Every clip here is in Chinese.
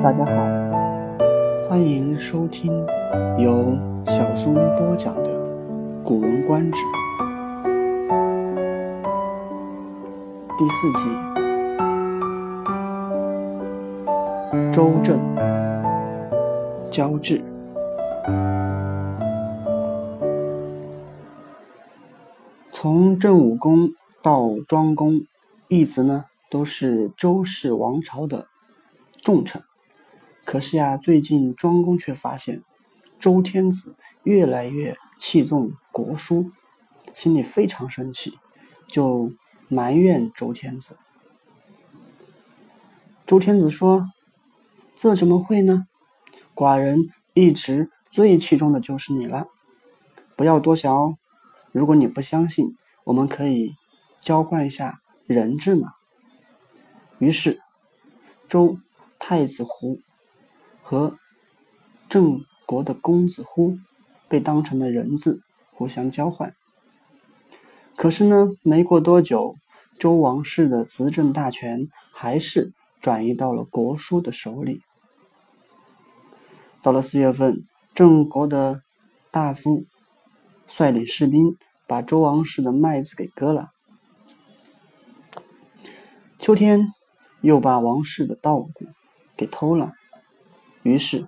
大家好，欢迎收听由小松播讲的《古文观止》第四集《周正交质》。从郑武公到庄公，一直呢都是周氏王朝的重臣。可是呀，最近庄公却发现周天子越来越器重国书，心里非常生气，就埋怨周天子。周天子说：“这怎么会呢？寡人一直最器重的就是你了，不要多想哦。如果你不相信，我们可以交换一下人质嘛。”于是周太子胡。和郑国的公子乎被当成了人质，互相交换。可是呢，没过多久，周王室的执政大权还是转移到了国叔的手里。到了四月份，郑国的大夫率领士兵把周王室的麦子给割了。秋天，又把王室的稻谷给偷了。于是，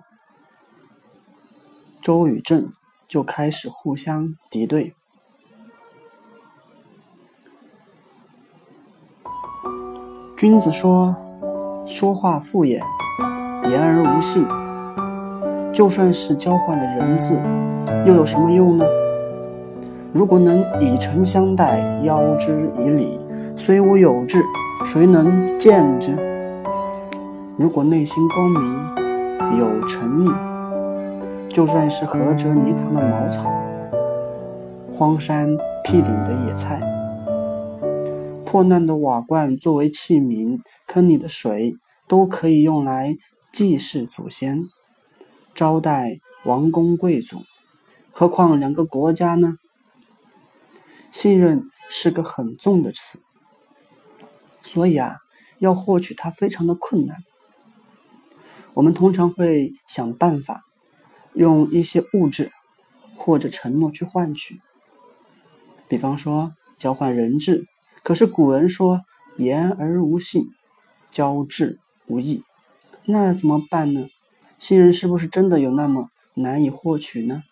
周与郑就开始互相敌对。君子说：“说话敷衍，言而无信。”就算是交换了人字，又有什么用呢？如果能以诚相待，邀之以礼，虽无有志，谁能见之？如果内心光明。有诚意，就算是涸辙泥塘的茅草，荒山僻岭的野菜，破烂的瓦罐作为器皿，坑里的水都可以用来祭祀祖先、招待王公贵族。何况两个国家呢？信任是个很重的词，所以啊，要获取它非常的困难。我们通常会想办法，用一些物质或者承诺去换取，比方说交换人质。可是古人说“言而无信，交质无益”，那怎么办呢？信任是不是真的有那么难以获取呢？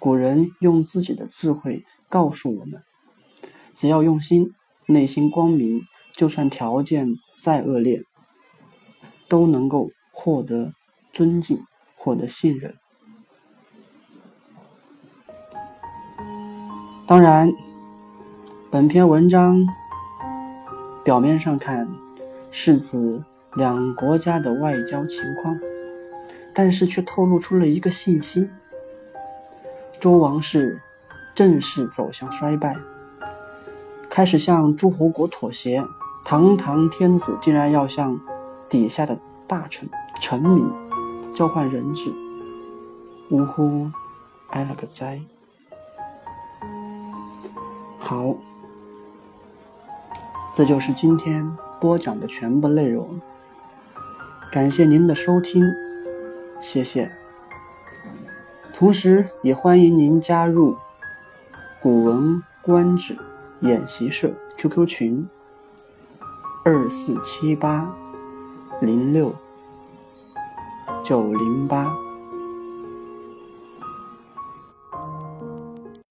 古人用自己的智慧告诉我们：只要用心，内心光明，就算条件再恶劣。都能够获得尊敬，获得信任。当然，本篇文章表面上看是指两国家的外交情况，但是却透露出了一个信息：周王室正式走向衰败，开始向诸侯国妥协。堂堂天子竟然要向。底下的大臣臣民交换人质，呜呼，挨了个灾。好，这就是今天播讲的全部内容。感谢您的收听，谢谢。同时，也欢迎您加入《古文观止》演习社 QQ 群：二四七八。零六九零八。